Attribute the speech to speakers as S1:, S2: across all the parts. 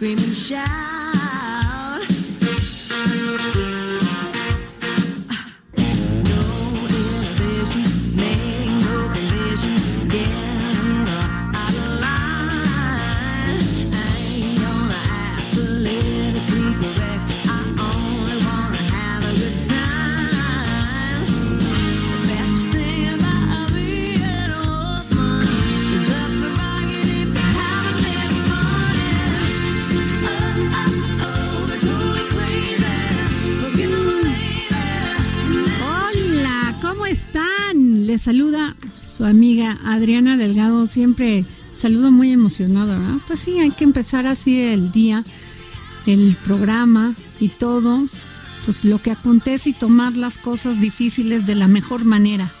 S1: Scream and shout.
S2: Saluda su amiga Adriana Delgado. Siempre saludo muy emocionada, ¿verdad? Pues sí, hay que empezar así el día, el programa y todo, pues lo que acontece y tomar las cosas difíciles de la mejor manera,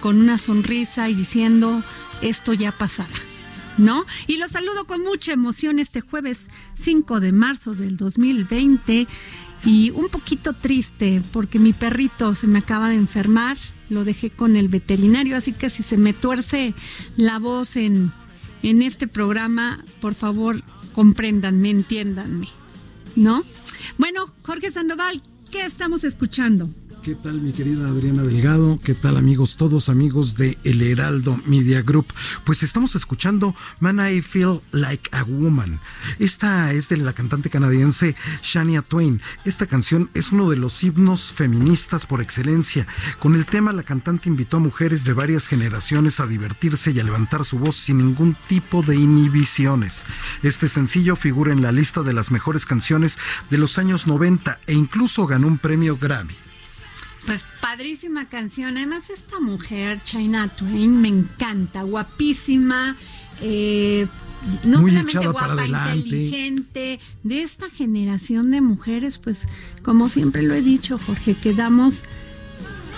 S2: con una sonrisa y diciendo, esto ya pasará. ¿No? Y los saludo con mucha emoción este jueves 5 de marzo del 2020 y un poquito triste porque mi perrito se me acaba de enfermar, lo dejé con el veterinario, así que si se me tuerce la voz en, en este programa, por favor, compréndanme, entiéndanme, ¿no? Bueno, Jorge Sandoval, ¿qué estamos escuchando?
S3: ¿Qué tal mi querida Adriana Delgado? ¿Qué tal amigos, todos amigos de El Heraldo Media Group? Pues estamos escuchando Man I Feel Like a Woman. Esta es de la cantante canadiense Shania Twain. Esta canción es uno de los himnos feministas por excelencia. Con el tema la cantante invitó a mujeres de varias generaciones a divertirse y a levantar su voz sin ningún tipo de inhibiciones. Este sencillo figura en la lista de las mejores canciones de los años 90 e incluso ganó un premio Grammy.
S2: Pues padrísima canción. Además, esta mujer, China Twain, me encanta. Guapísima. eh, no
S3: Muy
S2: solamente guapa,
S3: para
S2: inteligente. De esta generación de mujeres, pues, como siempre lo he dicho, Jorge, que damos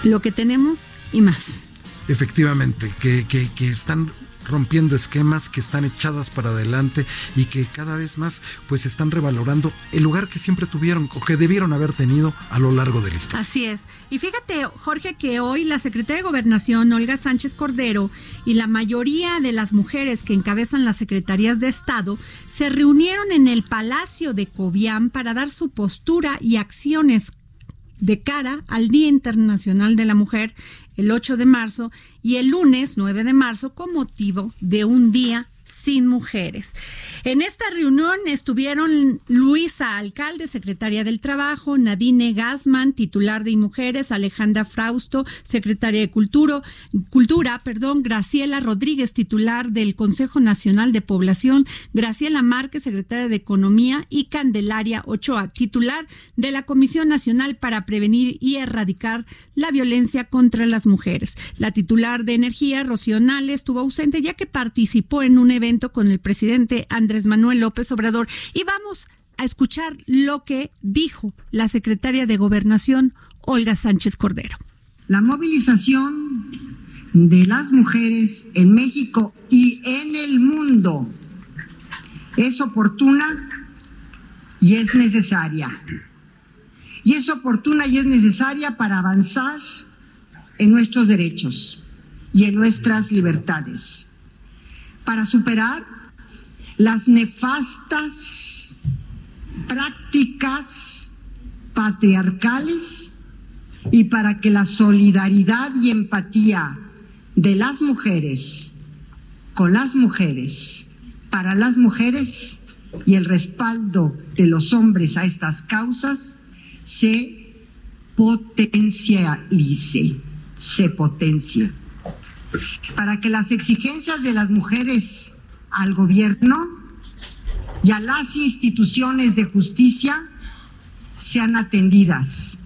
S2: lo que tenemos y más.
S3: Efectivamente, que, que, que están rompiendo esquemas, que están echadas para adelante y que cada vez más pues están revalorando el lugar que siempre tuvieron o que debieron haber tenido a lo largo de la historia.
S2: Así es. Y fíjate, Jorge, que hoy la secretaria de Gobernación, Olga Sánchez Cordero, y la mayoría de las mujeres que encabezan las secretarías de Estado se reunieron en el Palacio de Cobián para dar su postura y acciones de cara al Día Internacional de la Mujer el 8 de marzo y el lunes 9 de marzo con motivo de un día sin mujeres. En esta reunión estuvieron Luisa Alcalde, secretaria del Trabajo, Nadine Gassman, titular de Mujeres, Alejandra Frausto, secretaria de Cultura, Cultura, perdón, Graciela Rodríguez, titular del Consejo Nacional de Población, Graciela Márquez, secretaria de Economía y Candelaria Ochoa, titular de la Comisión Nacional para Prevenir y Erradicar la Violencia contra las Mujeres. La titular de Energía, Rocío Nale, estuvo ausente ya que participó en un evento con el presidente Andrés Manuel López Obrador. Y vamos a escuchar lo que dijo la secretaria de Gobernación, Olga Sánchez Cordero.
S4: La movilización de las mujeres en México y en el mundo es oportuna y es necesaria. Y es oportuna y es necesaria para avanzar en nuestros derechos, y en nuestras libertades, para superar las nefastas prácticas patriarcales y para que la solidaridad y empatía de las mujeres con las mujeres, para las mujeres y el respaldo de los hombres a estas causas se potencialice, se potencie. Para que las exigencias de las mujeres al gobierno y a las instituciones de justicia sean atendidas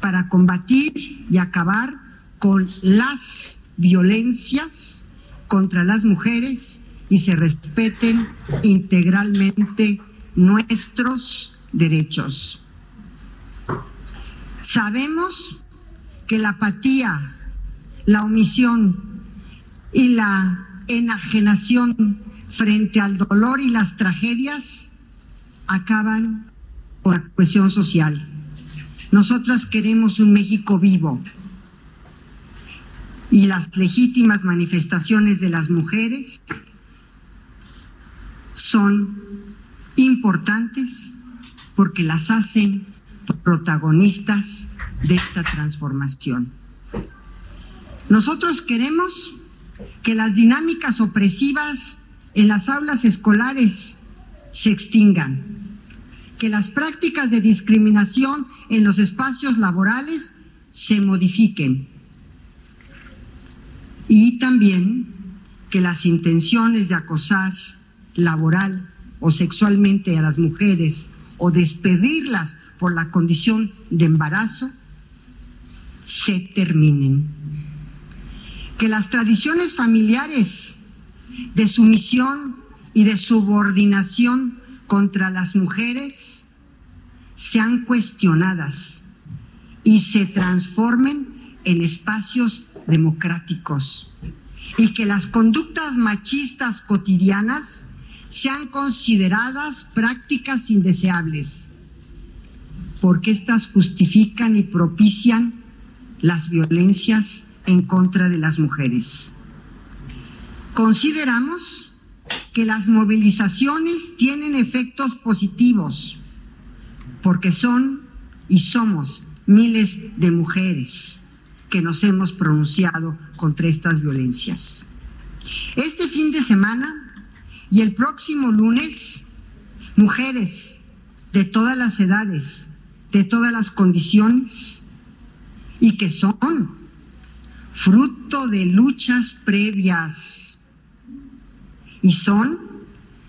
S4: para combatir y acabar con las violencias contra las mujeres y se respeten integralmente nuestros derechos. Sabemos que la apatía, la omisión y la enajenación frente al dolor y las tragedias acaban por la cohesión social. Nosotras queremos un México vivo y las legítimas manifestaciones de las mujeres son importantes porque las hacen protagonistas de esta transformación. Nosotros queremos que las dinámicas opresivas en las aulas escolares se extingan, que las prácticas de discriminación en los espacios laborales se modifiquen y también que las intenciones de acosar laboral o sexualmente a las mujeres o despedirlas por la condición de embarazo se terminen. Que las tradiciones familiares de sumisión y de subordinación contra las mujeres sean cuestionadas y se transformen en espacios democráticos y que las conductas machistas cotidianas sean consideradas prácticas indeseables, porque éstas justifican y propician las violencias en contra de las mujeres. Consideramos que las movilizaciones tienen efectos positivos, porque son y somos miles de mujeres que nos hemos pronunciado contra estas violencias. Este fin de semana y el próximo lunes, mujeres de todas las edades, de todas las condiciones, y que son fruto de luchas previas, y son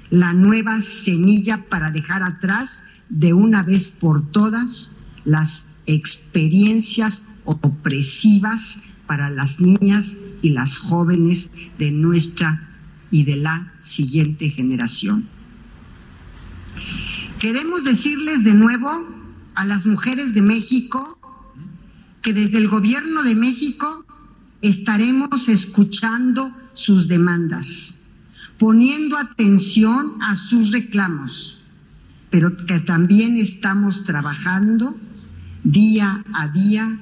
S4: la nueva semilla para dejar atrás de una vez por todas las experiencias opresivas para las niñas y las jóvenes de nuestra y de la siguiente generación. Queremos decirles de nuevo a las mujeres de México que desde el gobierno de México estaremos escuchando sus demandas, poniendo atención a sus reclamos, pero que también estamos trabajando día a día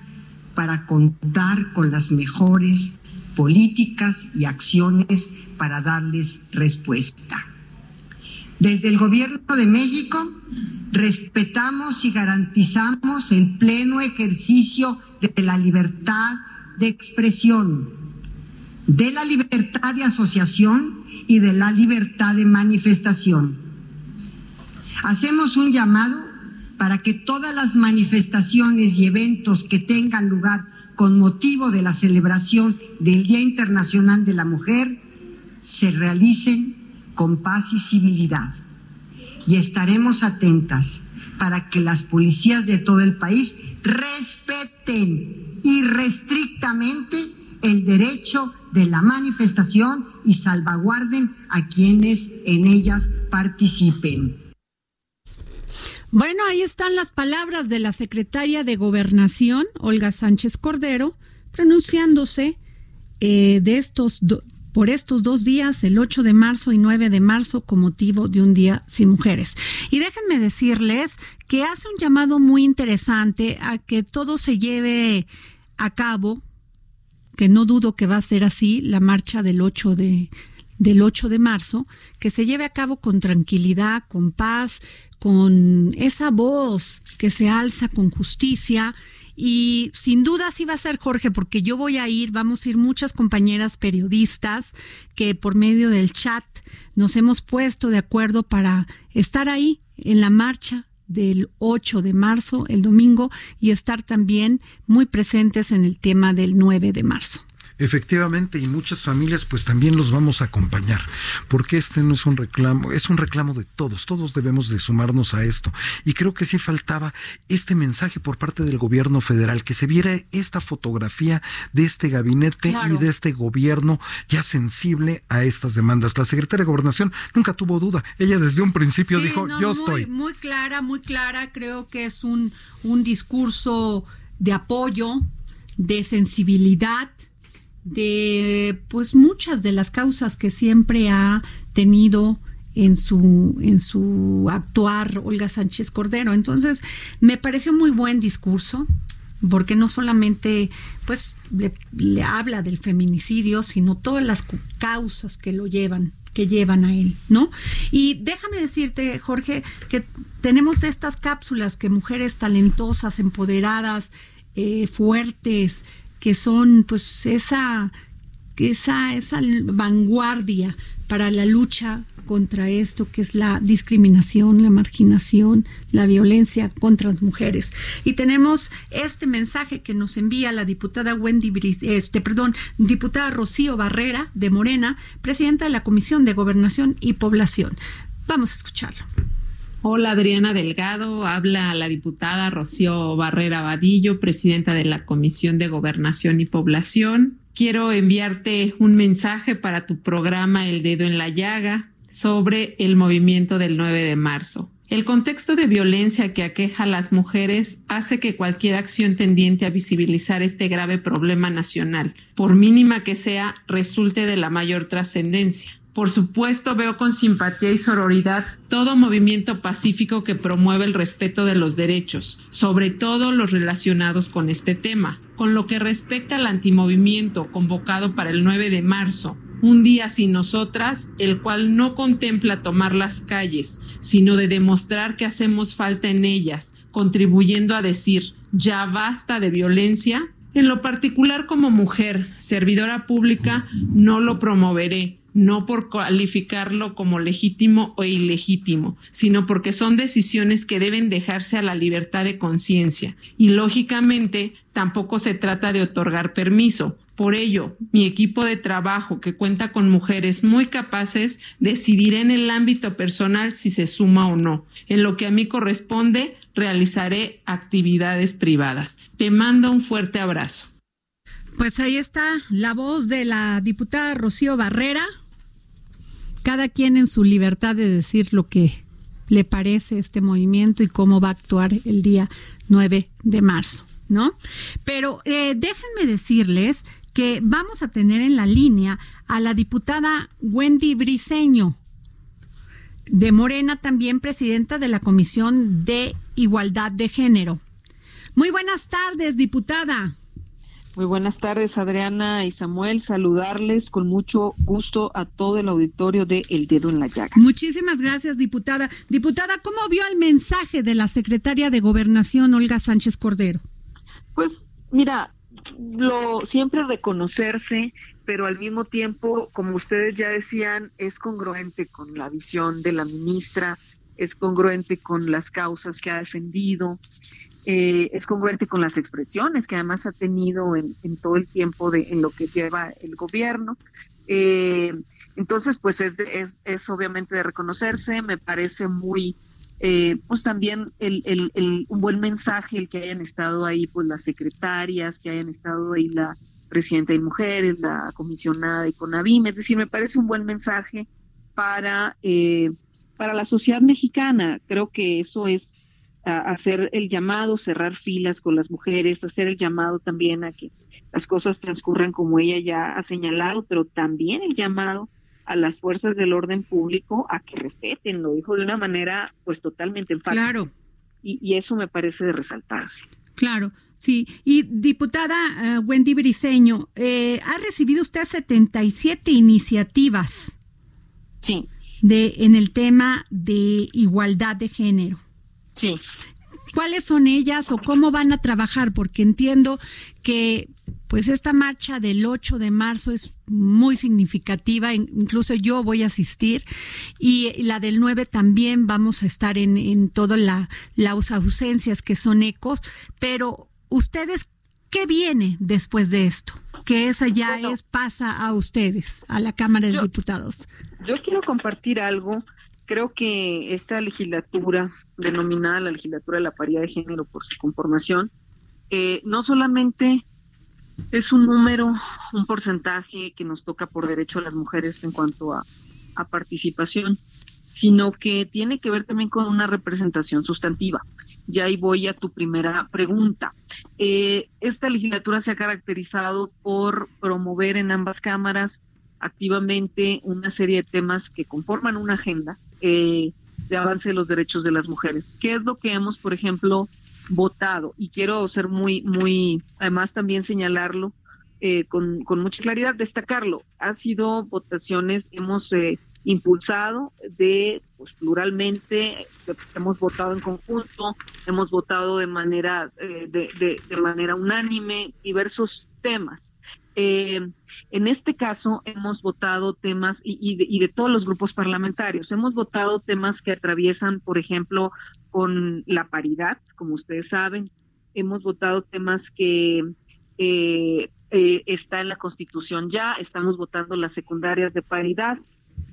S4: para contar con las mejores políticas y acciones para darles respuesta. Desde el Gobierno de México respetamos y garantizamos el pleno ejercicio de la libertad de expresión, de la libertad de asociación y de la libertad de manifestación. Hacemos un llamado para que todas las manifestaciones y eventos que tengan lugar con motivo de la celebración del Día Internacional de la Mujer se realicen con paz y civilidad. Y estaremos atentas para que las policías de todo el país respeten irrestrictamente el derecho de la manifestación y salvaguarden a quienes en ellas participen.
S2: Bueno, ahí están las palabras de la secretaria de Gobernación, Olga Sánchez Cordero, pronunciándose eh, de estos do- por estos dos días, el 8 de marzo y 9 de marzo, con motivo de un día sin mujeres. Y déjenme decirles que hace un llamado muy interesante a que todo se lleve a cabo que no dudo que va a ser así, la marcha del 8 de del 8 de marzo, que se lleve a cabo con tranquilidad, con paz, con esa voz que se alza con justicia y sin duda sí va a ser Jorge, porque yo voy a ir, vamos a ir muchas compañeras periodistas que por medio del chat nos hemos puesto de acuerdo para estar ahí en la marcha del 8 de marzo, el domingo, y estar también muy presentes en el tema del 9 de marzo.
S3: Efectivamente, y muchas familias pues también los vamos a acompañar, porque este no es un reclamo, es un reclamo de todos, todos debemos de sumarnos a esto. Y creo que sí faltaba este mensaje por parte del gobierno federal, que se viera esta fotografía de este gabinete
S2: Claro.
S3: y de este gobierno ya sensible a estas demandas. La secretaria de Gobernación nunca tuvo duda, ella desde un principio
S2: Sí,
S3: dijo,
S2: no,
S3: yo
S2: muy,
S3: estoy.
S2: Muy clara, muy clara. Creo que es un, un discurso de apoyo, de sensibilidad, de pues muchas de las causas que siempre ha tenido en su en su actuar Olga Sánchez Cordero. Entonces, me pareció muy buen discurso porque no solamente pues le, habla del feminicidio, sino todas las causas que lo llevan que llevan a él, ¿no? Y déjame decirte, Jorge, que tenemos estas cápsulas que mujeres talentosas, empoderadas, eh, fuertes, que son pues esa esa, esa vanguardia para la lucha contra esto que es la discriminación, la marginación, la violencia contra las mujeres. Y tenemos este mensaje que nos envía la diputada Wendy este, perdón, diputada Rocío Barrera de Morena, presidenta de la Comisión de Gobernación y Población. Vamos a escucharlo.
S5: Hola Adriana Delgado, habla la diputada Rocío Barrera Vadillo, presidenta de la Comisión de Gobernación y Población. Quiero enviarte un mensaje para tu programa El Dedo en la Llaga sobre el movimiento del 9 de marzo. El contexto de violencia que aqueja a las mujeres hace que cualquier acción tendiente a visibilizar este grave problema nacional, por mínima que sea, resulte de la mayor trascendencia. Por supuesto, veo con simpatía y sororidad todo movimiento pacífico que promueve el respeto de los derechos, sobre todo los relacionados con este tema. Con lo que respecta al antimovimiento convocado para el 9 de marzo, un día sin nosotras, el cual no contempla tomar las calles, sino de demostrar que hacemos falta en ellas, contribuyendo a decir ya basta de violencia, en lo particular como mujer, servidora pública, no lo promoveré, no por calificarlo como legítimo o ilegítimo, sino porque son decisiones que deben dejarse a la libertad de conciencia. Y lógicamente tampoco se trata de otorgar permiso. Por ello, mi equipo de trabajo, que cuenta con mujeres muy capaces, decidirá en el ámbito personal si se suma o no. En lo que a mí corresponde, realizaré actividades privadas. Te mando un fuerte abrazo.
S2: Pues ahí está la voz de la diputada Rocío Barrera. Cada quien en su libertad de decir lo que le parece este movimiento y cómo va a actuar el día 9 de marzo, ¿no? Pero eh, déjenme decirles que vamos a tener en la línea a la diputada Wendy Briseño de Morena, también presidenta de la Comisión de Igualdad de Género. Muy buenas tardes, diputada.
S6: Muy buenas tardes, Adriana y Samuel. Saludarles con mucho gusto a todo el auditorio de El Dedo en la Llaga.
S2: Muchísimas gracias, diputada. Diputada, ¿cómo vio el mensaje de la secretaria de Gobernación, Olga Sánchez Cordero?
S6: Pues mira, lo siempre reconocerse, pero al mismo tiempo, como ustedes ya decían, es congruente con la visión de la ministra, es congruente con las causas que ha defendido, eh, es congruente con las expresiones que además ha tenido en, todo el tiempo de en lo que lleva el gobierno. Eh, entonces, pues es, de- es, es obviamente de reconocerse, me parece muy, eh, pues también el, el, un buen mensaje el que hayan estado ahí, pues las secretarias, que hayan estado ahí la presidenta de mujeres, la comisionada de CONAVIM, es decir, me parece un buen mensaje para, eh, para la sociedad mexicana. Creo que eso es a- hacer el llamado, cerrar filas con las mujeres, hacer el llamado también a que las cosas transcurran como ella ya ha señalado, pero también el llamado a las fuerzas del orden público a que respeten, lo dijo de una manera pues totalmente enfática.
S2: Claro,
S6: Y, y eso me parece de resaltarse.
S2: claro. Sí, y diputada eh, Wendy Briseño, eh, ha recibido usted 77 iniciativas
S6: Sí,
S2: de en el tema de igualdad de género.
S6: Sí.
S2: ¿Cuáles son ellas o cómo van a trabajar? Porque entiendo que pues esta marcha del 8 de marzo es muy significativa, in- incluso yo voy a asistir y la del 9 también vamos a estar en, en todas la, las ausencias que son ecos, pero ustedes, ¿qué viene después de esto? Que esa ya
S6: Bueno.
S2: es, pasa a ustedes, a la Cámara de
S6: Yo-
S2: Diputados.
S6: Yo quiero compartir algo. Creo que esta legislatura, denominada la legislatura de la paridad de género por su conformación, eh, no solamente es un número, un porcentaje que nos toca por derecho a las mujeres en cuanto a, participación, sino que tiene que ver también con una representación sustantiva. Ya ahí voy a tu primera pregunta. Eh, esta legislatura se ha caracterizado por promover en ambas cámaras activamente una serie de temas que conforman una agenda eh, de avance de los derechos de las mujeres. ¿Qué es lo que hemos, por ejemplo, votado? Y quiero ser muy, muy, además también señalarlo eh, con, con mucha claridad, destacarlo. Ha sido votaciones, hemos eh, impulsado de, pues pluralmente, hemos votado en conjunto, hemos votado de manera, eh, de, manera unánime diversos temas. Eh, en este caso hemos votado temas y, y, de, y, de, todos los grupos parlamentarios, hemos votado temas que atraviesan, por ejemplo, con la paridad, como ustedes saben, hemos votado temas que eh, eh, está en la Constitución ya, estamos votando las secundarias de paridad,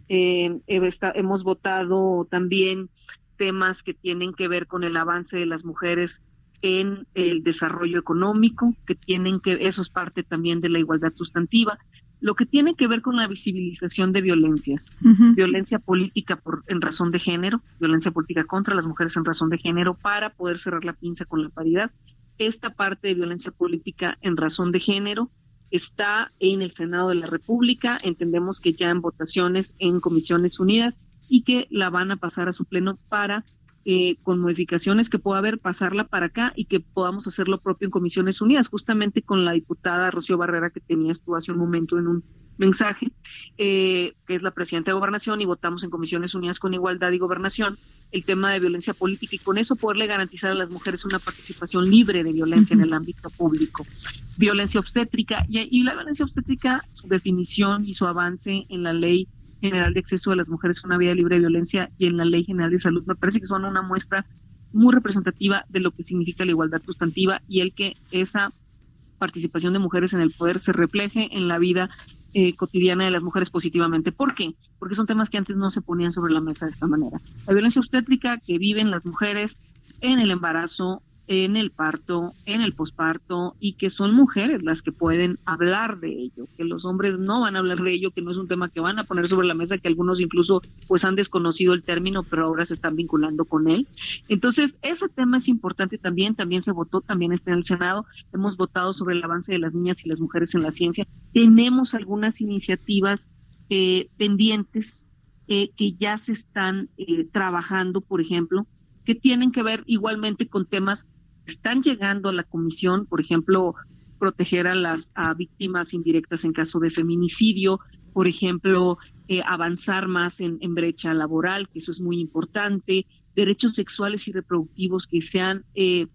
S6: eh, está, hemos votado también temas que tienen que ver con el avance de las mujeres en el desarrollo económico, que tienen que, eso es parte también de la igualdad sustantiva, lo que tiene que ver con la visibilización de violencias, uh -huh. violencia política por, en razón de género, violencia política contra las mujeres en razón de género, para poder cerrar la pinza con la paridad. Esta parte de violencia política en razón de género está en el Senado de la República, entendemos que ya en votaciones en comisiones unidas y que la van a pasar a su pleno para eh, con modificaciones que pueda haber, pasarla para acá y que podamos hacer lo propio en Comisiones Unidas, justamente con la diputada Rocío Barrera que tenías tú hace un momento en un mensaje, eh, que es la presidenta de Gobernación, y votamos en Comisiones Unidas con Igualdad y Gobernación el tema de violencia política y con eso poderle garantizar a las mujeres una participación libre de violencia uh -huh. en el ámbito público. Violencia obstétrica y, y la violencia obstétrica, su definición y su avance en la ley General de Acceso de las Mujeres a una Vida Libre de Violencia y en la Ley General de Salud, me parece que son una muestra muy representativa de lo que significa la igualdad sustantiva y el que esa participación de mujeres en el poder se refleje en la vida eh, cotidiana de las mujeres positivamente. ¿Por qué? Porque son temas que antes no se ponían sobre la mesa de esta manera. La violencia obstétrica que viven las mujeres en el embarazo, en el parto, en el posparto y que son mujeres las que pueden hablar de ello, que los hombres no van a hablar de ello, que no es un tema que van a poner sobre la mesa, que algunos incluso pues han desconocido el término, pero ahora se están vinculando con él. Entonces, ese tema es importante también, también se votó, también está en el Senado, hemos votado sobre el avance de las niñas y las mujeres en la ciencia, tenemos algunas iniciativas eh, pendientes eh, que ya se están eh, trabajando, por ejemplo, que tienen que ver igualmente con temas están llegando a la comisión, por ejemplo, proteger a las a víctimas indirectas en caso de feminicidio, por ejemplo, eh, avanzar más en, en, brecha laboral, que eso es muy importante, derechos sexuales y reproductivos que se han, eh,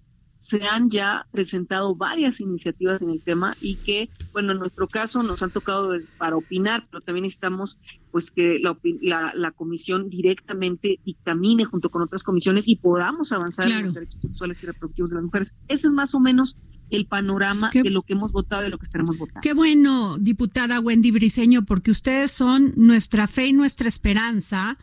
S6: se han ya presentado varias iniciativas en el tema y que, bueno, en nuestro caso nos han tocado para opinar, pero también necesitamos pues que la, la, la, comisión directamente dictamine junto con otras comisiones y podamos avanzar claro. en los derechos sexuales y reproductivos de las mujeres. Ese es más o menos el panorama
S2: qué,
S6: de lo que hemos votado y de lo que estaremos votando.
S2: Qué bueno, diputada Wendy Briseño, porque ustedes son nuestra fe y nuestra esperanza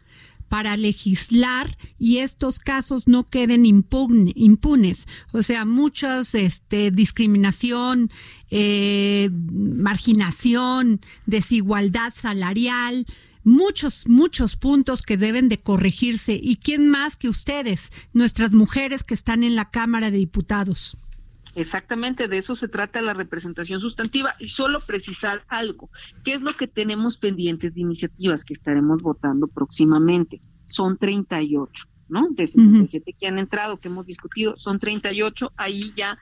S2: para legislar y estos casos no queden impune, impunes. O sea, muchas este, discriminación, eh, marginación, desigualdad salarial, muchos, muchos puntos que deben de corregirse. ¿Y quién más que ustedes, nuestras mujeres que están en la Cámara de Diputados?
S6: Exactamente, de eso se trata la representación sustantiva y solo precisar algo. ¿Qué es lo que tenemos pendientes de iniciativas que estaremos votando próximamente? Son 38, ¿no? De 77 uh -huh. que han entrado, que hemos discutido, son 38. Ahí ya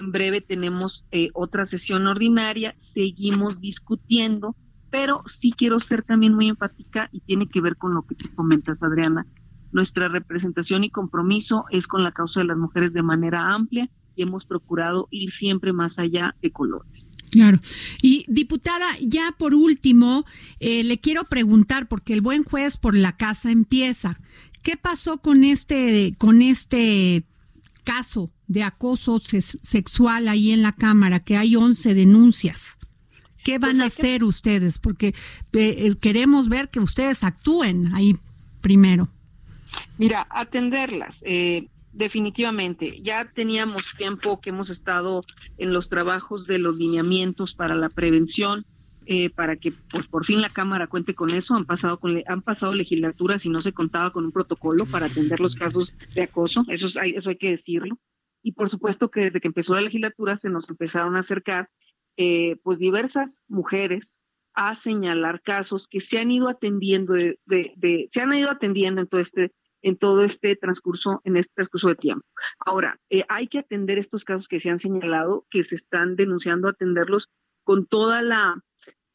S6: En breve tenemos eh, otra sesión ordinaria, seguimos discutiendo, pero sí quiero ser también muy empática y tiene que ver con lo que tú comentas, Adriana. Nuestra representación y compromiso es con la causa de las mujeres de manera amplia y hemos procurado ir siempre más allá de colores.
S2: Claro. Y diputada, ya por último, eh, le quiero preguntar, porque el buen juez por la casa empieza. ¿Qué pasó con este, con este caso de acoso sexual ahí en la Cámara, que hay 11 denuncias? ¿Qué van a hacer ustedes? Porque eh, eh, queremos ver que ustedes actúen ahí primero.
S6: Mira, atenderlas, eh, definitivamente. Ya teníamos tiempo que hemos estado en los trabajos de los lineamientos para la prevención, eh, para que pues por fin la Cámara cuente con eso. Han pasado con han pasado legislaturas y no se contaba con un protocolo para atender los casos de acoso. Eso es- hay, eso hay que decirlo. Y por supuesto que desde que empezó la legislatura se nos empezaron a acercar eh, pues diversas mujeres a señalar casos que se han ido atendiendo de, de- de- se han ido atendiendo en todo este en todo este transcurso en este transcurso de tiempo. Ahora eh, hay que atender estos casos que se han señalado, que se están denunciando, atenderlos con toda la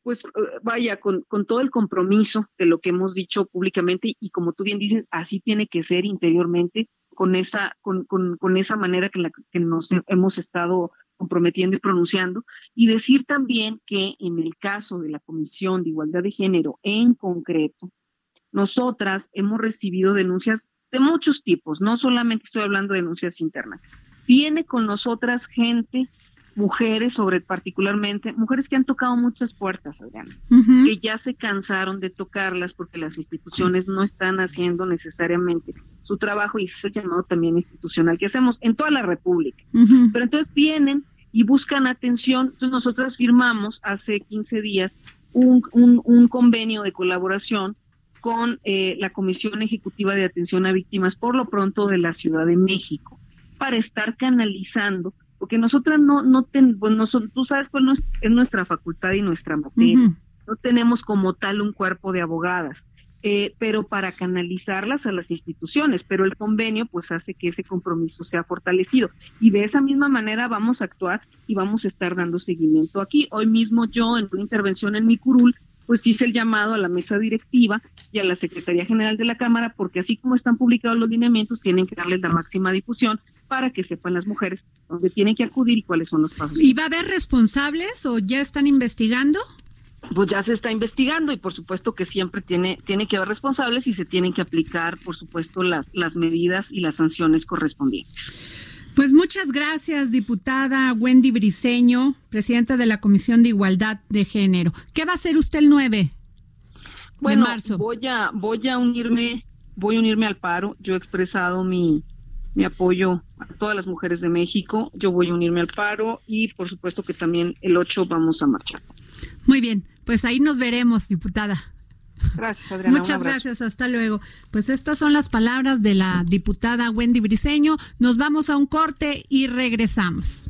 S6: pues eh, vaya con, con todo el compromiso de lo que hemos dicho públicamente y como tú bien dices así tiene que ser interiormente con esa con, con, con esa manera que, la, que nos hemos estado comprometiendo y pronunciando y decir también que en el caso de la Comisión de Igualdad de Género en concreto, nosotras hemos recibido denuncias de muchos tipos, no solamente estoy hablando de denuncias internas. Viene con nosotras gente, mujeres, sobre particularmente, mujeres que han tocado muchas puertas, Adriana, que ya se cansaron de tocarlas porque las instituciones no están haciendo necesariamente su trabajo y ese llamado también institucional que hacemos en toda la República. Pero entonces vienen y buscan atención. Entonces nosotras firmamos hace 15 días un, un- un convenio de colaboración con eh, la Comisión Ejecutiva de Atención a Víctimas, por lo pronto de la Ciudad de México, para estar canalizando, porque nosotras no, no ten- pues, no son- tú sabes cuál no es, es nuestra facultad y nuestra materia. No tenemos como tal un cuerpo de abogadas, eh, pero para canalizarlas a las instituciones, pero el convenio pues hace que ese compromiso sea fortalecido. Y de esa misma manera vamos a actuar y vamos a estar dando seguimiento aquí. Hoy mismo yo en una intervención en mi curul pues hice el llamado a la mesa directiva y a la Secretaría General de la Cámara porque así como están publicados los lineamientos tienen que darles la máxima difusión para que sepan las mujeres dónde tienen que acudir y cuáles son los pasos.
S2: ¿Y va a haber responsables o ya están investigando?
S6: pues ya se está investigando y por supuesto que siempre tiene, tiene que haber responsables y se tienen que aplicar, por supuesto, las, las medidas y las sanciones correspondientes.
S2: Pues muchas gracias, diputada Wendy Briceño, presidenta de la Comisión de Igualdad de Género. ¿Qué va a hacer usted el 9
S6: Bueno,
S2: de marzo?
S6: voy a, voy a unirme, voy a unirme al paro. Yo he expresado mi, mi apoyo a todas las mujeres de México. Yo voy a unirme al paro y por supuesto que también el 8 vamos a marchar.
S2: Muy bien, pues ahí nos veremos, diputada.
S6: Gracias, Adriana.
S2: Muchas gracias, hasta luego. Pues estas son las palabras de la diputada Wendy Briceño. Nos vamos a un corte y regresamos.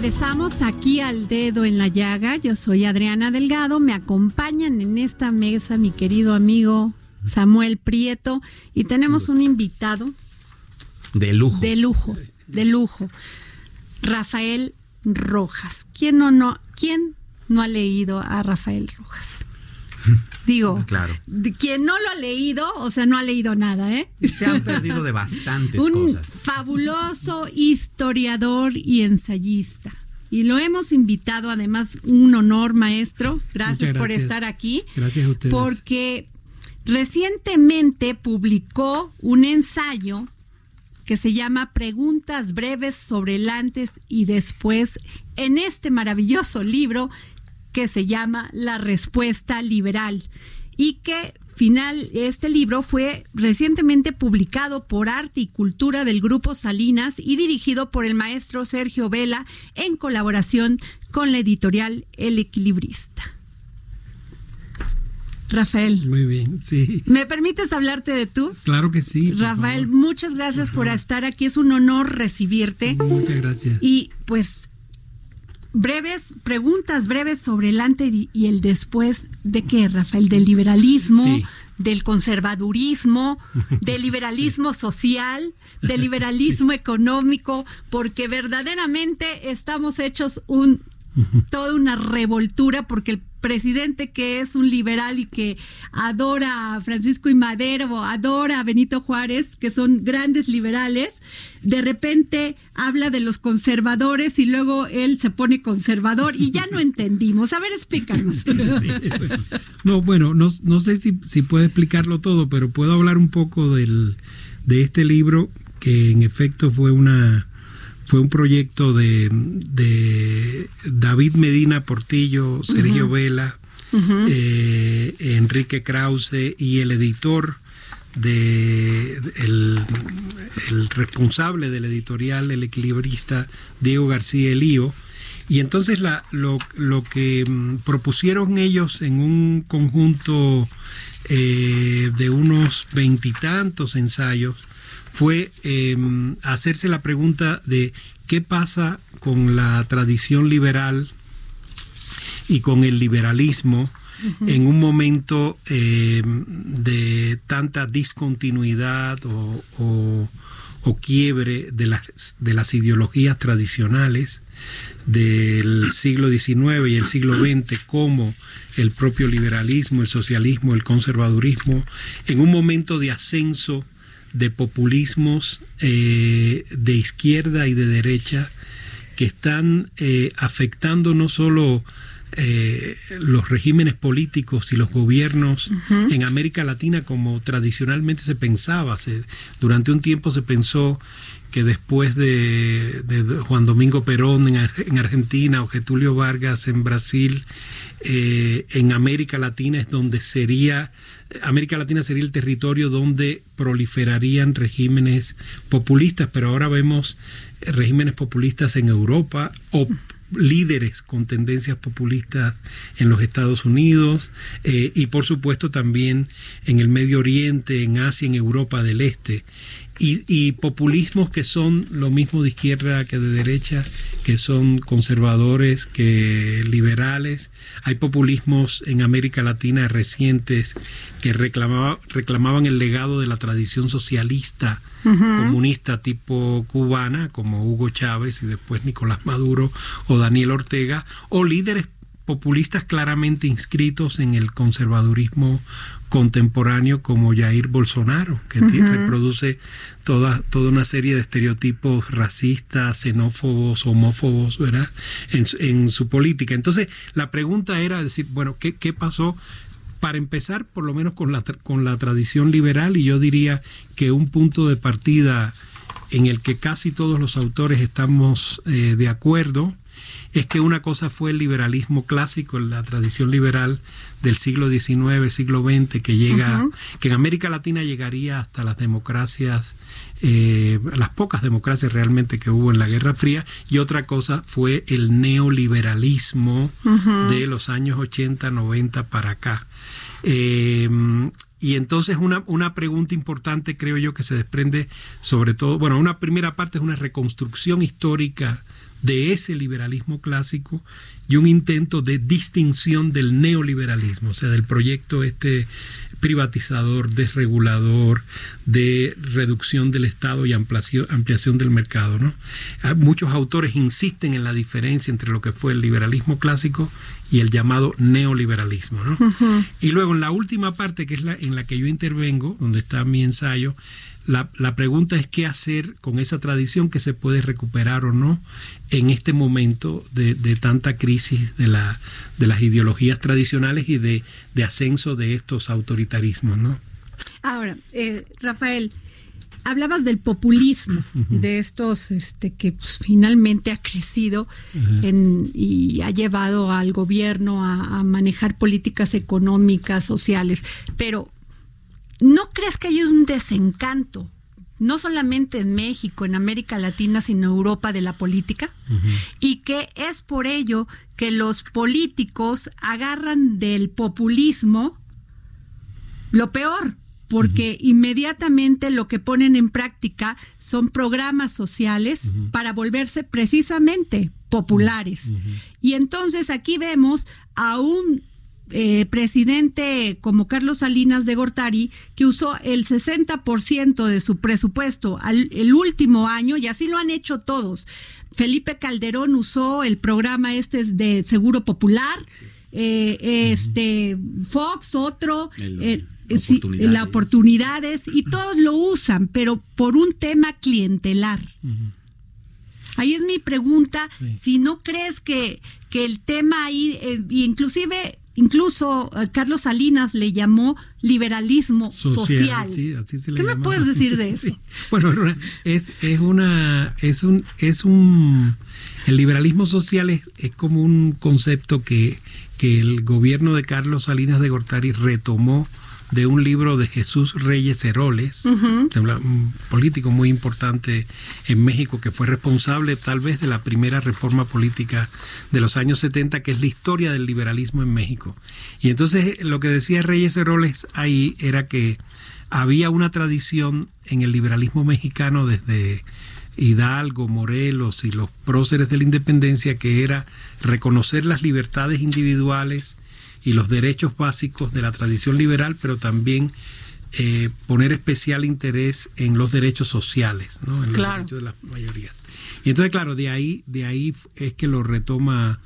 S2: Regresamos aquí al dedo en la llaga. Yo soy Adriana Delgado. Me acompañan en esta mesa mi querido amigo Samuel Prieto y tenemos un invitado
S7: De lujo.
S2: de lujo, de lujo. Rafael Rojas. ¿Quién no, no, quién no ha leído a Rafael Rojas? Digo,
S7: Claro.
S2: quien no lo ha leído, o sea, no ha leído nada, ¿eh?
S7: Se han perdido de bastantes
S2: un
S7: cosas.
S2: fabuloso historiador y ensayista. Y lo hemos invitado, además, un honor, maestro. Gracias,
S8: Muchas
S2: por
S8: gracias.
S2: estar aquí.
S8: Gracias a ustedes.
S2: Porque recientemente publicó un ensayo que se llama Preguntas breves sobre el antes y después en este maravilloso libro que se llama La Respuesta Liberal y que final este libro fue recientemente publicado por Arte y Cultura del Grupo Salinas y dirigido por el maestro Sergio Vela en colaboración con la editorial El Equilibrista. Rafael,
S8: Muy bien, sí.
S2: ¿me permites hablarte de tú?
S8: Claro que sí.
S2: Rafael,
S8: favor.
S2: muchas gracias por estar aquí. Es un honor recibirte.
S8: Muchas gracias.
S2: Y pues breves preguntas breves sobre el antes y el después de qué, Rafael, del liberalismo,
S8: Sí.
S2: del conservadurismo, del liberalismo social, del liberalismo económico, porque verdaderamente estamos hechos un toda una revoltura porque el presidente que es un liberal y que adora a Francisco y Madero, adora a Benito Juárez, que son grandes liberales, de repente habla de los conservadores y luego él se pone conservador y ya no entendimos. A ver, explícanos.
S8: No, bueno, no, no sé si, si puedo explicarlo todo, pero puedo hablar un poco del, de este libro que en efecto fue una fue un proyecto de, de David Medina Portillo, Sergio. Vela, eh, Enrique Krause y el editor de el, el responsable del editorial El Equilibrista Diego García Elío y entonces la, lo, lo que mm, propusieron ellos en un conjunto eh, de unos veintitantos ensayos fue eh, hacerse la pregunta de qué pasa con la tradición liberal y con el liberalismo en un momento eh, de tanta discontinuidad o, o- o quiebre de las, de las ideologías tradicionales del siglo XIX y el siglo XX como el propio liberalismo, el socialismo, el conservadurismo, en un momento de ascenso de populismos eh, de izquierda y de derecha que están eh, afectando no solo eh, los regímenes políticos y los gobiernos en América Latina como tradicionalmente se pensaba. Se- durante un tiempo se pensó que después de, de Juan Domingo Perón en, en Argentina o Getulio Vargas en Brasil, eh, en América Latina es donde sería, América Latina sería el territorio donde proliferarían regímenes populistas, pero ahora vemos eh, regímenes populistas en Europa o líderes con tendencias populistas en los Estados Unidos eh, y por supuesto también en el Medio Oriente, en Asia, en Europa del Este. Y, y populismos que son lo mismo de izquierda que de derecha, que son conservadores, que liberales. Hay populismos en América Latina recientes que reclamaba- reclamaban el legado de la tradición socialista comunista tipo cubana, como Hugo Chávez y después Nicolás Maduro o Daniel Ortega, o líderes populistas claramente inscritos en el conservadurismo contemporáneo como Jair Bolsonaro, que reproduce toda, toda una serie de estereotipos racistas, xenófobos, homófobos, ¿verdad? En, su- en su política. Entonces, la pregunta era decir, bueno, ¿qué, qué pasó? Para empezar, por lo menos con la, con la tradición liberal, y yo diría que un punto de partida en el que casi todos los autores estamos eh, de acuerdo es que una cosa fue el liberalismo clásico, la tradición liberal del siglo XIX, siglo XX, que llega, que en América Latina llegaría hasta las democracias, eh, las pocas democracias realmente que hubo en la Guerra Fría, y otra cosa fue el neoliberalismo de los años 80, 90 para acá. Eh, y entonces una, una pregunta importante creo yo que se desprende sobre todo, bueno, una primera parte es una reconstrucción histórica de ese liberalismo clásico y un intento de distinción del neoliberalismo, o sea, del proyecto este privatizador, desregulador, de reducción del Estado y ampliación, ampliación del mercado. ¿no? Ah, Muchos autores insisten en la diferencia entre lo que fue el liberalismo clásico y el llamado neoliberalismo. ¿no? Y luego en la última parte, que es la en la que yo intervengo, donde está mi ensayo, la, la pregunta es qué hacer con esa tradición que se puede recuperar o no en este momento de, de tanta crisis de, la, de las ideologías tradicionales y de, de ascenso de estos autoritarismos. ¿no?
S2: Ahora, eh, Rafael, hablabas del populismo, de estos este, que pues, finalmente ha crecido en- y ha llevado al gobierno a, a manejar políticas económicas, sociales, pero ¿no crees que hay un desencanto? No solamente en México, en América Latina, sino en Europa de la política, y que es por ello que los políticos agarran del populismo lo peor, porque inmediatamente lo que ponen en práctica son programas sociales para volverse precisamente populares. Y entonces aquí vemos a un eh, presidente como Carlos Salinas de Gortari que usó el 60% de su presupuesto al, el último año y así lo han hecho todos. Felipe Calderón usó el programa este de Seguro Popular, eh, este Fox otro,
S7: El-
S2: eh, sí,
S7: oportunidades.
S2: la oportunidades y todos lo usan, pero por un tema clientelar. Ahí es mi pregunta, si no crees que, que el tema ahí, eh, y inclusive, incluso eh, Carlos Salinas le llamó liberalismo social.
S8: sí, así se le
S2: ¿Qué me puedes decir de eso?
S8: Sí. Bueno, es, es una, es un, es un, el liberalismo social es, es como un concepto que, que el gobierno de Carlos Salinas de Gortari retomó de un libro de Jesús Reyes Heroles, un político muy importante en México que fue responsable tal vez de la primera reforma política de los años 70, que es la historia del liberalismo en México. Y entonces lo que decía Reyes Heroles ahí era que había una tradición en el liberalismo mexicano desde Hidalgo, Morelos y los próceres de la independencia que era reconocer las libertades individuales y los derechos básicos de la tradición liberal, pero también eh, poner especial interés en los derechos sociales, ¿no? en
S2: Claro.
S8: los derechos de las mayorías. Y entonces, claro, de ahí, de ahí es que lo retoma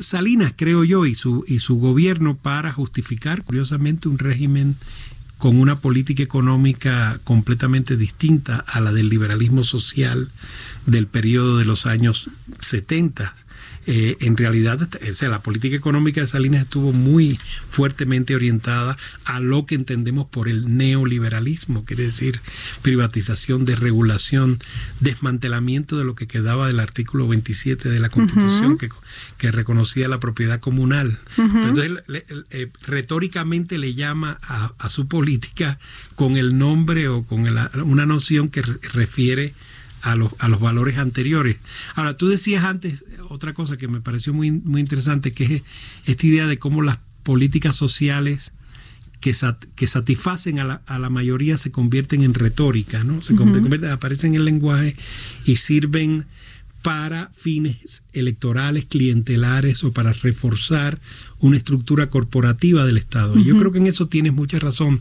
S8: Salinas, creo yo, y su, y su gobierno para justificar, curiosamente, un régimen con una política económica completamente distinta a la del liberalismo social del periodo de los años 70. Eh, en realidad, o sea, la política económica de Salinas estuvo muy fuertemente orientada a lo que entendemos por el neoliberalismo, quiere decir privatización, desregulación, desmantelamiento de lo que quedaba del artículo 27 de la Constitución que, que reconocía la propiedad comunal. Entonces, le- le- eh, retóricamente le llama a, a su política con el nombre o con el- una noción que re- refiere a los, a los valores anteriores. Ahora, tú decías antes otra cosa que me pareció muy, muy interesante, que es esta idea de cómo las políticas sociales que, sat- que satisfacen a la, a la mayoría se convierten en retórica, ¿no? Se convierten- aparecen en el lenguaje y sirven para fines electorales, clientelares o para reforzar una estructura corporativa del Estado. Yo creo que en eso tienes mucha razón,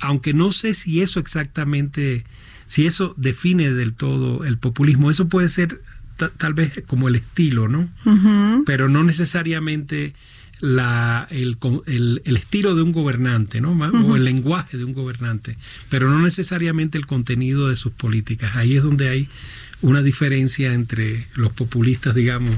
S8: aunque no sé si eso exactamente, si eso define del todo el populismo. Eso puede ser tal vez como el estilo, ¿no? Pero no necesariamente la, el, el- el estilo de un gobernante, ¿no? O el lenguaje de un gobernante, pero no necesariamente el contenido de sus políticas. Ahí es donde hay una diferencia entre los populistas, digamos,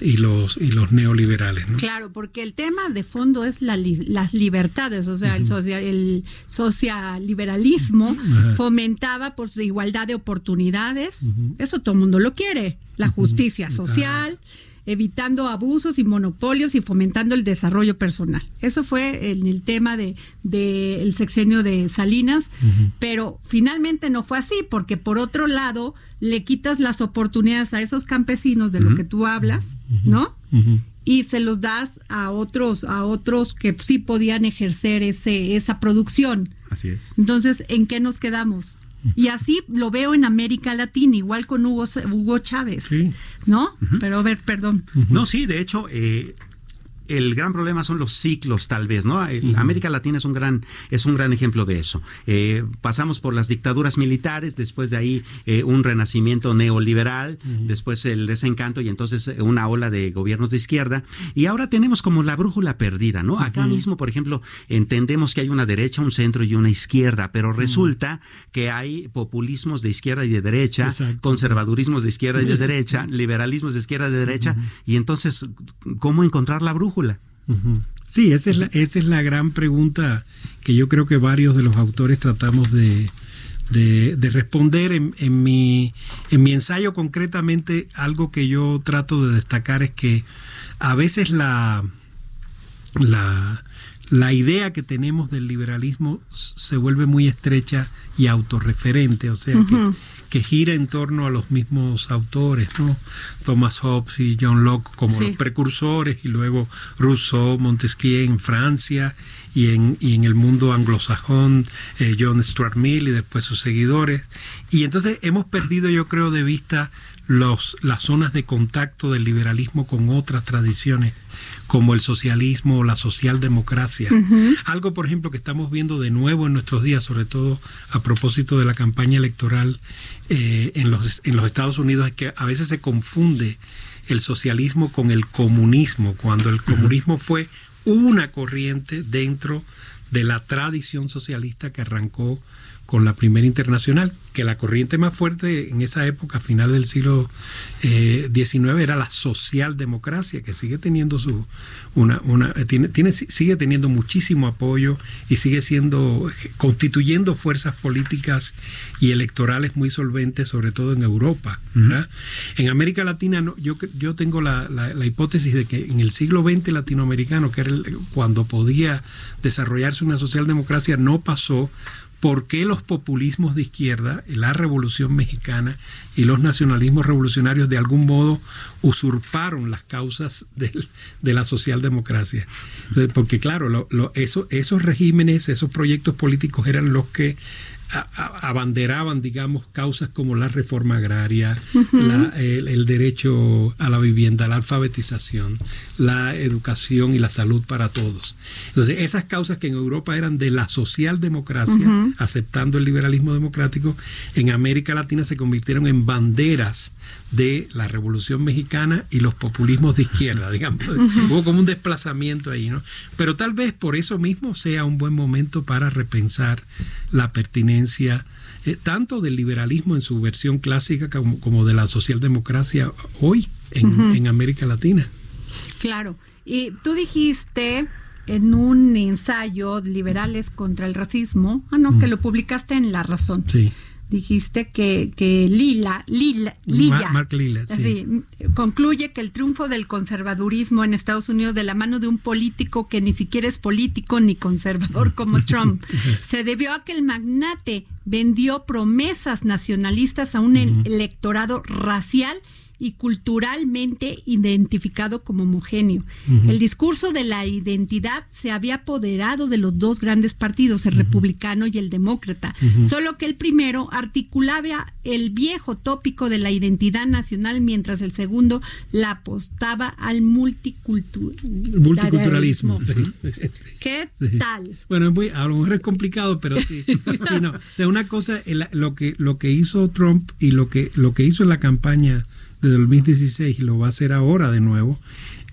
S8: y los, y los neoliberales, ¿no?
S2: Claro, porque el tema de fondo es la li- las libertades, o sea, el, social, el socialiberalismo fomentaba pues, la igualdad de oportunidades, eso todo el mundo lo quiere, la justicia social, evitando abusos y monopolios y fomentando el desarrollo personal. Eso fue en el tema de, de el sexenio de Salinas, pero finalmente no fue así, porque por otro lado le quitas las oportunidades a esos campesinos de lo que tú hablas, ¿no? y se los das a otros a otros que sí podían ejercer ese esa producción.
S7: Así es.
S2: Entonces, ¿en qué nos quedamos? Y así lo veo en América Latina, igual con Hugo, Hugo Chávez, ¿no? Pero a ver, perdón.
S7: No, sí, de hecho, eh, el gran problema son los ciclos, tal vez, ¿no? El- América Latina es un gran, es un gran ejemplo de eso. Eh, pasamos por las dictaduras militares, después de ahí eh, un renacimiento neoliberal, después el desencanto y entonces eh, una ola de gobiernos de izquierda. Y ahora tenemos como la brújula perdida, ¿no? Acá mismo, por ejemplo, entendemos que hay una derecha, un centro y una izquierda, pero resulta que hay populismos de izquierda y de derecha, conservadurismos de izquierda y de derecha, liberalismos de izquierda y de derecha, y entonces, ¿cómo encontrar la brújula?
S8: Sí, esa es, la, esa es la gran pregunta que yo creo que varios de los autores tratamos de, de- de responder. En, en mi, en mi ensayo. Concretamente, algo que yo trato de destacar es que a veces la, la, la idea que tenemos del liberalismo se vuelve muy estrecha y autorreferente, o sea, que, que gira en torno a los mismos autores, ¿no? Thomas Hobbes y John Locke como
S9: Sí.
S8: los precursores y luego Rousseau, Montesquieu en Francia y en, y en el mundo anglosajón eh, John Stuart Mill y después sus seguidores. Y entonces hemos perdido, yo creo, de vista los, las zonas de contacto del liberalismo con otras tradiciones como el socialismo o la socialdemocracia. Algo, por ejemplo, que estamos viendo de nuevo en nuestros días, sobre todo a propósito de la campaña electoral eh, en, los, en los Estados Unidos, es que a veces se confunde el socialismo con el comunismo, cuando el comunismo fue una corriente dentro de la tradición socialista que arrancó con la primera internacional, que la corriente más fuerte en esa época, final del siglo eh, XIX, era la socialdemocracia, que sigue teniendo su una, una eh, tiene, tiene sigue teniendo muchísimo apoyo y sigue siendo eh, constituyendo fuerzas políticas y electorales muy solventes, sobre todo en Europa. En América Latina, no, yo, yo tengo la, la- la hipótesis de que en el siglo XX latinoamericano, que era el- cuando podía desarrollarse una socialdemocracia, no pasó por qué los populismos de izquierda, la revolución mexicana y los nacionalismos revolucionarios de algún modo usurparon las causas de la socialdemocracia. Porque claro, esos regímenes, esos proyectos políticos eran los que abanderaban, digamos, causas como la reforma agraria, la- el, el derecho a la vivienda, la alfabetización, la educación y la salud para todos. Entonces, esas causas que en Europa eran de la socialdemocracia,
S9: Ujú.
S8: aceptando el liberalismo democrático, en América Latina se convirtieron en banderas de la Revolución Mexicana y los populismos de izquierda, digamos. Hubo como un desplazamiento ahí, ¿no? Pero tal vez por eso mismo sea un buen momento para repensar la pertinencia eh, tanto del liberalismo en su versión clásica como, como de la socialdemocracia hoy en, América Latina.
S2: Claro. Y tú dijiste en un ensayo liberales contra el racismo, ah no, que lo publicaste en La Razón.
S8: Sí.
S2: Dijiste que, que Lila, Lila, Lilla,
S8: Mark Lillard, sí.
S2: Concluye que el triunfo del conservadurismo en Estados Unidos de la mano de un político que ni siquiera es político ni conservador como Trump se debió a que el magnate vendió promesas nacionalistas a un el- electorado racial y culturalmente identificado como homogéneo. El discurso de la identidad se había apoderado de los dos grandes partidos, el republicano y el demócrata, solo que el primero articulaba el viejo tópico de la identidad nacional, mientras el segundo la apostaba al multicultu-
S8: Multiculturalismo. sí.
S2: ¿Qué
S8: Sí.
S2: tal?
S8: Bueno, es muy- a lo mejor es complicado, pero sí. Sí, no. O sea, una cosa, lo que, lo que hizo Trump y lo que, lo que hizo en la campaña de 2016 y lo va a hacer ahora de nuevo,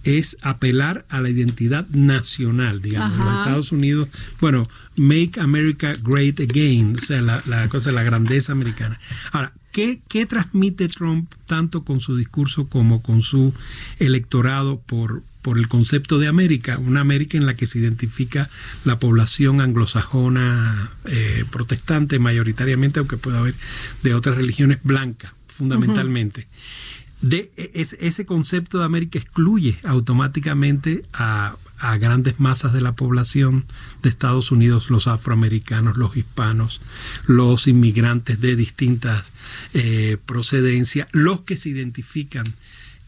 S8: es apelar a la identidad nacional, digamos,
S9: Ajá.
S8: los Estados Unidos, bueno, make America great again, o sea, la, la cosa, la grandeza americana. Ahora, ¿qué, ¿qué transmite Trump tanto con su discurso como con su electorado por, por el concepto de América? Una América en la que se identifica la población anglosajona eh, protestante mayoritariamente, aunque pueda haber de otras religiones blancas, fundamentalmente. e, es- ese concepto de América excluye automáticamente a, grandes masas de la población de Estados Unidos, los afroamericanos, los hispanos, los inmigrantes de distintas eh, procedencias, los que se identifican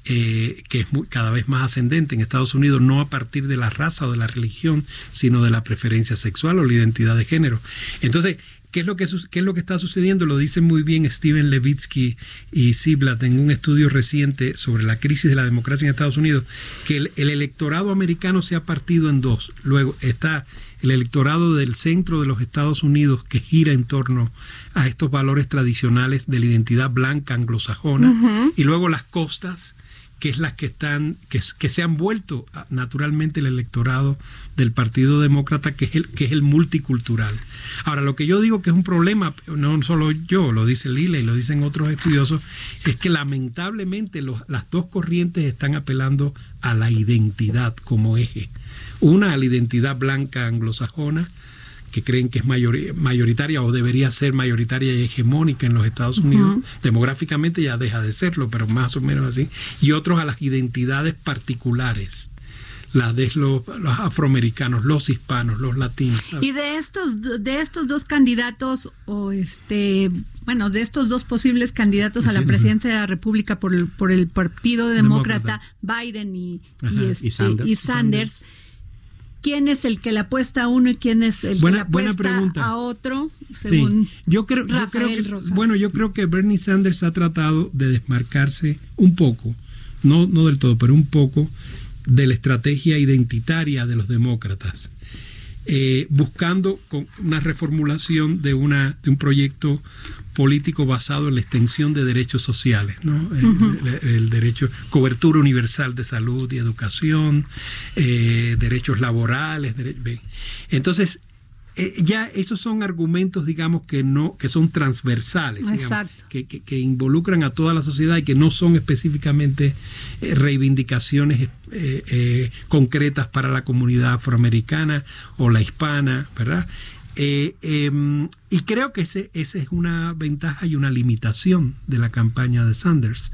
S8: eh, que es cada vez más ascendente en Estados Unidos, no a partir de la raza o de la religión, sino de la preferencia sexual o la identidad de género. Entonces, ¿qué es lo que, qué es lo que está sucediendo? Lo dicen muy bien Steven Levitsky y Ziblatt en un estudio reciente sobre la crisis de la democracia en Estados Unidos, que el, el electorado americano se ha partido en dos. Luego está el electorado del centro de los Estados Unidos que gira en torno a estos valores tradicionales de la identidad blanca anglosajona y luego las costas que es las que están que, que se han vuelto ah, naturalmente el electorado del Partido Demócrata que es el que es el multicultural. Ahora lo que yo digo que es un problema no solo yo lo dice Lila y lo dicen otros estudiosos es que lamentablemente los- las dos corrientes están apelando a la identidad como eje. Una a la identidad blanca anglosajona que creen que es mayori- mayoritaria o debería ser mayoritaria y hegemónica en los Estados Unidos. Demográficamente ya deja de serlo, pero más o menos así. Y otros a las identidades particulares, las de los, los afroamericanos, los hispanos, los latinos.
S2: Y de estos de estos dos candidatos o este bueno de estos dos posibles candidatos a la presidencia de la República por el, por el Partido Demócrata,
S8: Demócrata.
S2: Biden y,
S8: Ajá.
S2: y,
S8: Y
S2: este,
S8: Sanders.
S2: y Sanders, ¿quién es el que le apuesta a uno y quién es el
S8: Buena-
S2: que le
S8: buena
S2: apuesta
S8: pregunta.
S2: a otro?
S8: Sí,
S2: Según
S8: yo creo, yo creo que,
S2: Rojas.
S8: bueno, yo creo que Bernie Sanders ha tratado de desmarcarse un poco, no, no del todo, pero un poco de la estrategia identitaria de los demócratas, eh, buscando con una reformulación de una de un proyecto político basado en la extensión de derechos sociales, ¿no? El-
S9: Ujú.
S8: el, el derecho, cobertura universal de salud y educación, eh, derechos laborales, dere- entonces eh, ya esos son argumentos, digamos, que no, que son transversales, digamos, que, que- que involucran a toda la sociedad y que no son específicamente eh, reivindicaciones eh, eh, concretas para la comunidad afroamericana o la hispana, ¿verdad? Eh, em, y creo que ese, esa es una ventaja y una limitación de la campaña de Sanders,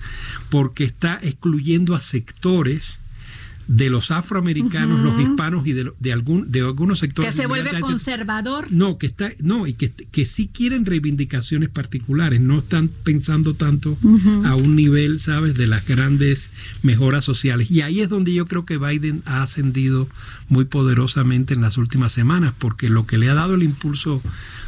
S8: porque está excluyendo a sectores de los afroamericanos, los hispanos y de, de, algún, de algunos
S2: que
S8: sectores.
S2: se vuelve conservador.
S8: no, que está, no, y que, que sí quieren reivindicaciones particulares, no están pensando tanto a un nivel, ¿sabes?, de las grandes mejoras sociales. Y ahí es donde yo creo que Biden ha ascendido muy poderosamente en las últimas semanas, porque lo que le ha dado el impulso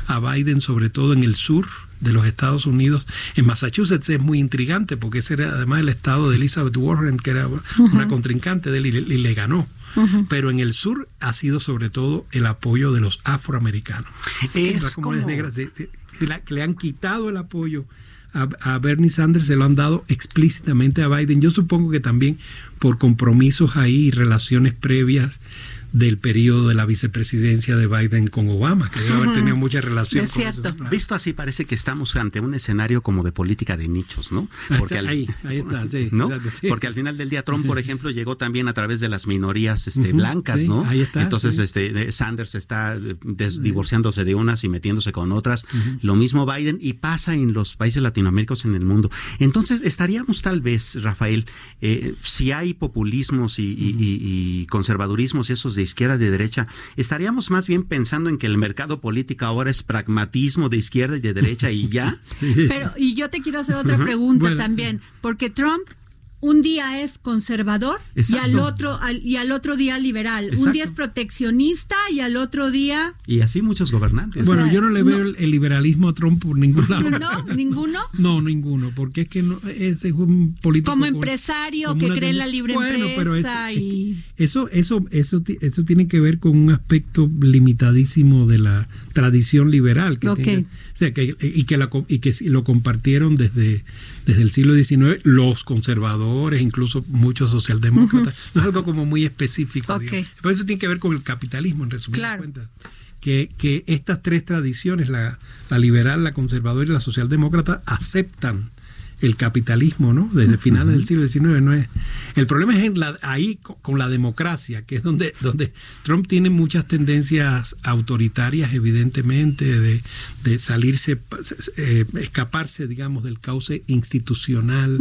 S8: a Biden, sobre todo en el sur de los Estados Unidos, en Massachusetts es muy intrigante, porque ese era además el estado de Elizabeth Warren, que era una contrincante de él y le- y le ganó. Pero en el sur ha sido sobre todo el apoyo de los afroamericanos.
S7: Es
S8: Las
S7: como-
S8: negras de- de- que la- que le han quitado el apoyo a, a Bernie Sanders, se lo han dado explícitamente a Biden. Yo supongo que también por compromisos ahí y relaciones previas del periodo de la vicepresidencia de Biden con Obama, que debe haber tenido mucha relación
S7: Es
S8: con
S7: cierto.
S8: eso.
S7: Visto así, parece que estamos ante un escenario como de política de nichos, ¿no?
S8: Ahí está, ahí, ahí está, sí,
S7: ¿no?
S8: exacto, sí.
S7: Porque al final del día Trump, por ejemplo, llegó también a través de las minorías este, blancas,
S8: sí,
S7: ¿no?
S8: ahí está,
S7: Entonces,
S8: sí.
S7: este, eh, Sanders está eh, des- divorciándose de unas y metiéndose con otras. Lo mismo Biden y pasa en los países latinoamericanos en el mundo. Entonces, estaríamos tal vez, Rafael, eh, si hay populismos y, y- y- y conservadurismos y esos de izquierda y de derecha, estaríamos más bien pensando en que el mercado político ahora es pragmatismo de izquierda y de derecha y ya.
S2: Pero, y yo te quiero hacer otra pregunta
S7: Bueno,
S2: también, porque Trump un día es conservador y al otro al- y al otro día liberal. Un día es proteccionista y al otro día
S7: Y así muchos gobernantes.
S8: Bueno, yo no le veo el, el liberalismo a Trump por ningún lado.
S2: no, ninguno.
S8: No, ninguno, porque es que no, ese es un político
S2: Como empresario
S8: como
S2: que cree en la libre
S8: Bueno, pero eso-
S2: empresa
S8: es que
S2: y
S8: Eso, eso, eso, ti- eso tiene que ver con un aspecto limitadísimo de la tradición liberal que
S2: Ok.
S8: tiene- o sea, que, y que la y que lo compartieron desde, desde el siglo XIX los conservadores, incluso muchos socialdemócratas. No es algo como muy específico. Pero eso tiene que ver con el capitalismo, en resumidas
S2: Claro.
S8: cuentas. Que, que estas tres tradiciones, la, la liberal, la conservadora y la socialdemócrata, aceptan el capitalismo, ¿no? Desde finales del siglo XIX. No es, el problema es en la, ahí co- con la democracia, que es donde, donde Trump tiene muchas tendencias autoritarias, evidentemente, de, de salirse, eh, escaparse, digamos, del cauce institucional,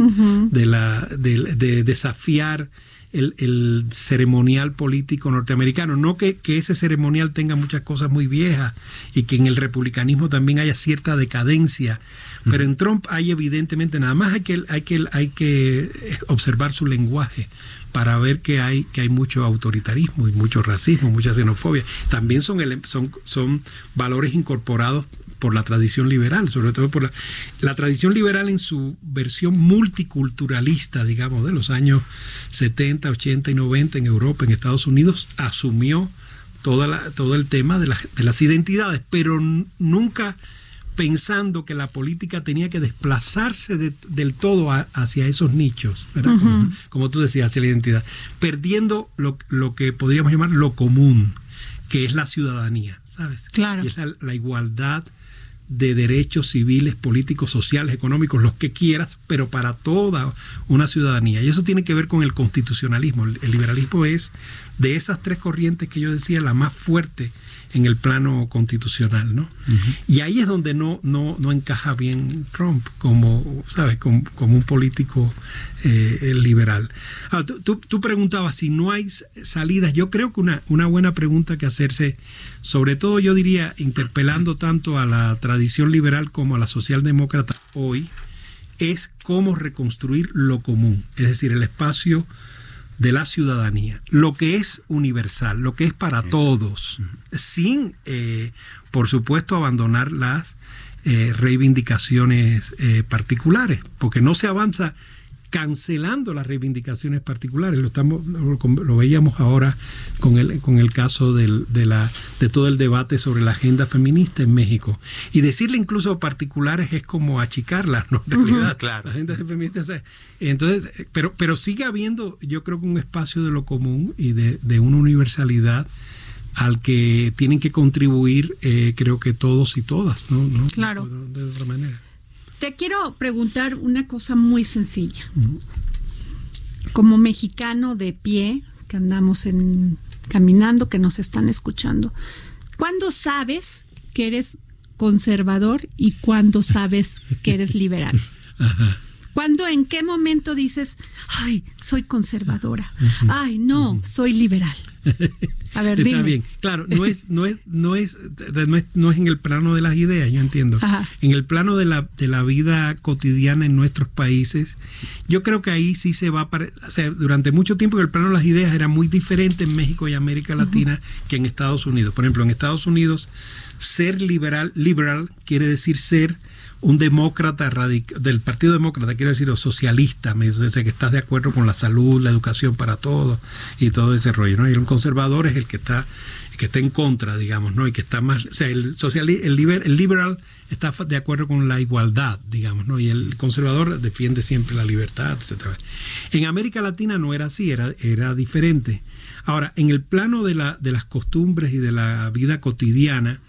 S8: de, la, de, de desafiar el, el ceremonial político norteamericano. No que, que ese ceremonial tenga muchas cosas muy viejas y que en el republicanismo también haya cierta decadencia, pero en Trump hay evidentemente nada más hay que, hay que, hay que observar su lenguaje para ver que hay que hay mucho autoritarismo y mucho racismo, mucha xenofobia. También son son son valores incorporados por la tradición liberal, sobre todo por la, la tradición liberal en su versión multiculturalista, digamos, de los años 70, 80 y 90 en Europa, en Estados Unidos, asumió toda la- todo el tema de, las- de las identidades, pero nunca pensando que la política tenía que desplazarse de- del todo a- hacia esos nichos, ¿verdad? como, como tú decías, hacia la identidad, perdiendo lo, lo que podríamos llamar lo común, que es la ciudadanía, ¿sabes?
S2: Claro.
S8: Y es la, la igualdad de derechos civiles, políticos, sociales, económicos, los que quieras, pero para toda una ciudadanía. Y eso tiene que ver con el constitucionalismo. El, liberalismo es de esas tres corrientes que yo decía la más fuerte en el plano constitucional, ¿no? Y ahí es donde no, no, no encaja bien Trump como, ¿sabes? Como, como un político eh, liberal. Ah, tú, tú- tú preguntabas si no hay salidas. Yo creo que una, una buena pregunta que hacerse, sobre todo yo diría, interpelando tanto a la tradición liberal como a la socialdemócrata hoy, es cómo reconstruir lo común, es decir, el espacio de la ciudadanía, lo que es universal, lo que es para todos, sin, eh, por supuesto, abandonar las eh, reivindicaciones eh, particulares, porque no se avanza cancelando las reivindicaciones particulares. Lo estamos lo, lo veíamos ahora con el con el caso del, de la de todo el debate sobre la agenda feminista en México y decirle incluso particulares es como achicarlas, ¿no? En realidad,
S7: Claro.
S8: la agenda feminista o sea, entonces eh, pero pero sigue habiendo yo creo que un espacio de lo común y de, de una universalidad al que tienen que contribuir eh, creo que todos y todas, ¿no? ¿No?
S2: Claro.
S8: De, de otra manera.
S2: Te quiero preguntar una cosa muy sencilla. Como mexicano de pie, que andamos en caminando, que nos están escuchando, ¿cuándo sabes que eres conservador y cuándo sabes que eres liberal? ¿Cuándo, en qué momento dices, ay, soy conservadora? Ay, no, soy liberal. A ver,
S8: Está
S2: dime.
S8: bien, claro, no es, no es, no es, no es, no es en el plano de las ideas, yo entiendo.
S2: Ajá.
S8: En el plano de la, de la vida cotidiana en nuestros países, yo creo que ahí sí se va a pare- o sea, durante mucho tiempo el plano de las ideas era muy diferente en México y América Latina que en Estados Unidos. Por ejemplo, en Estados Unidos, ser liberal, liberal quiere decir ser un demócrata del Partido Demócrata, quiero decir, o socialista, me dice que estás de acuerdo con la salud, la educación para todos y todo ese rollo, ¿no? Y un conservador es el que está que está en contra, digamos, ¿no? Y que está más, o sea, el sociali- el, liber- el liberal está de acuerdo con la igualdad, digamos, ¿no? Y el conservador defiende siempre la libertad, etcétera. En América Latina no era así, era era diferente. Ahora, en el plano de la de las costumbres y de la vida cotidiana,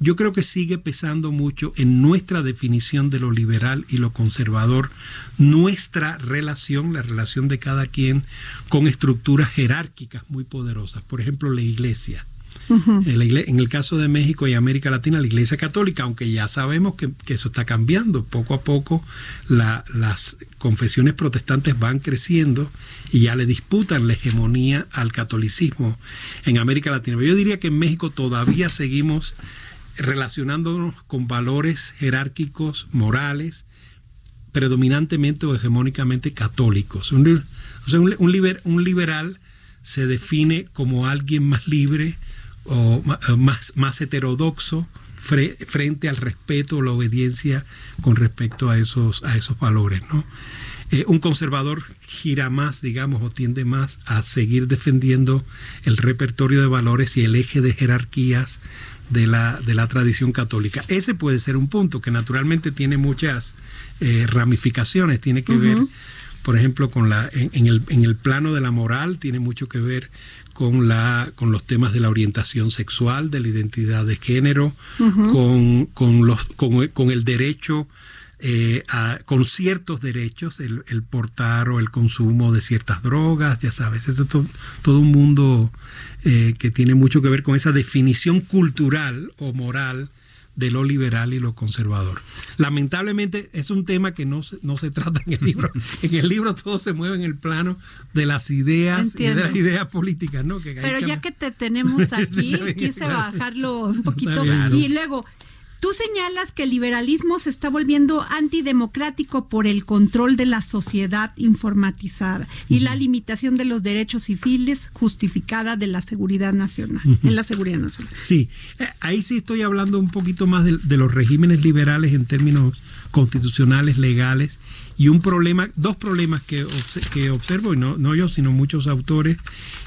S8: yo creo que sigue pesando mucho en nuestra definición de lo liberal y lo conservador, nuestra relación, la relación de cada quien con estructuras jerárquicas muy poderosas. Por ejemplo, la iglesia. Eh, En el caso de México y América Latina, la Iglesia Católica, aunque ya sabemos que, que eso está cambiando, poco a poco la- las confesiones protestantes van creciendo y ya le disputan la hegemonía al catolicismo en América Latina. Pero yo diría que en México todavía seguimos relacionándonos con valores jerárquicos, morales, predominantemente o hegemónicamente católicos. Un, o sea, un, un liber- un liberal se define como alguien más libre o o más, más heterodoxo fre- frente al respeto o la obediencia con respecto a esos, a esos valores. ¿no? Eh, un conservador gira más, digamos, o tiende más a seguir defendiendo el repertorio de valores y el eje de jerarquías de la, de la tradición católica. Ese puede ser un punto que naturalmente tiene muchas eh, ramificaciones, tiene que ver, por ejemplo, con la, en, en el, en el plano de la moral, tiene mucho que ver con, la, con los temas de la orientación sexual, de la identidad de género, con, con, los, con, con el derecho eh, a- con ciertos derechos, el, el portar o el consumo de ciertas drogas, ya sabes, es to- todo un mundo eh, que tiene mucho que ver con esa definición cultural o moral de lo liberal y lo conservador. Lamentablemente es un tema que no se, no se trata en el libro. En el libro todo se mueve en el plano de las ideas y de las ideas políticas, ¿no? Que
S2: Pero ya que te tenemos aquí, quise bajarlo un poquito. Y luego, tú señalas que el liberalismo se está volviendo antidemocrático por el control de la sociedad informatizada y la limitación de los derechos civiles justificada de la seguridad nacional, en la seguridad nacional.
S8: Sí, eh, ahí sí estoy hablando un poquito más de, de los regímenes liberales en términos constitucionales, legales, y un problema, dos problemas que, que observo, y no, no yo, sino muchos autores.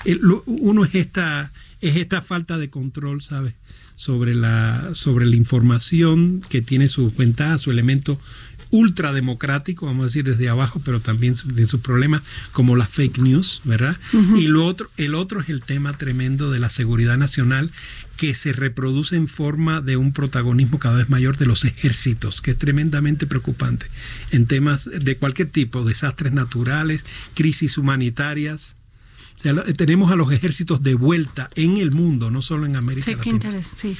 S8: El- lo- uno es esta, es esta falta de control, ¿sabes? Sobre la, sobre la información que tiene sus ventajas, su elemento ultrademocrático, vamos a decir desde abajo, pero también de sus problemas como las fake news, ¿verdad? Y lo otro, el otro es el tema tremendo de la seguridad nacional que se reproduce en forma de un protagonismo cada vez mayor de los ejércitos, que es tremendamente preocupante en temas de cualquier tipo, desastres naturales, crisis humanitarias. O sea, lo- tenemos a los ejércitos de vuelta en el mundo, no solo en América
S2: Sí, qué
S8: Latina.
S2: interés, sí.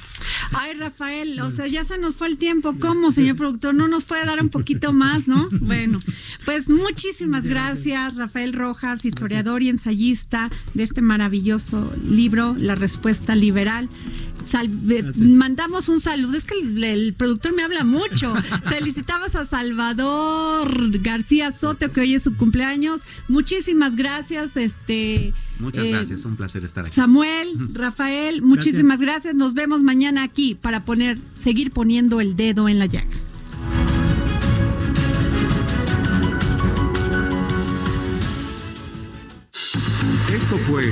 S2: Ay, Rafael, o sea, ya se nos fue el tiempo. ¿Cómo, señor productor? ¿No nos puede dar un poquito más, no? Bueno, pues muchísimas gracias, Rafael Rojas, historiador y ensayista de este maravilloso libro, La Respuesta Liberal. Sal- eh, mandamos un saludo, es que el, el productor me habla mucho. Felicitamos a Salvador García Soto, que hoy es su cumpleaños. Muchísimas gracias, este.
S7: Muchas
S2: eh,
S7: gracias, un placer estar aquí.
S2: Samuel, Rafael, muchísimas gracias. Nos vemos mañana aquí para poner, seguir poniendo el dedo en la llaga.
S9: Esto fue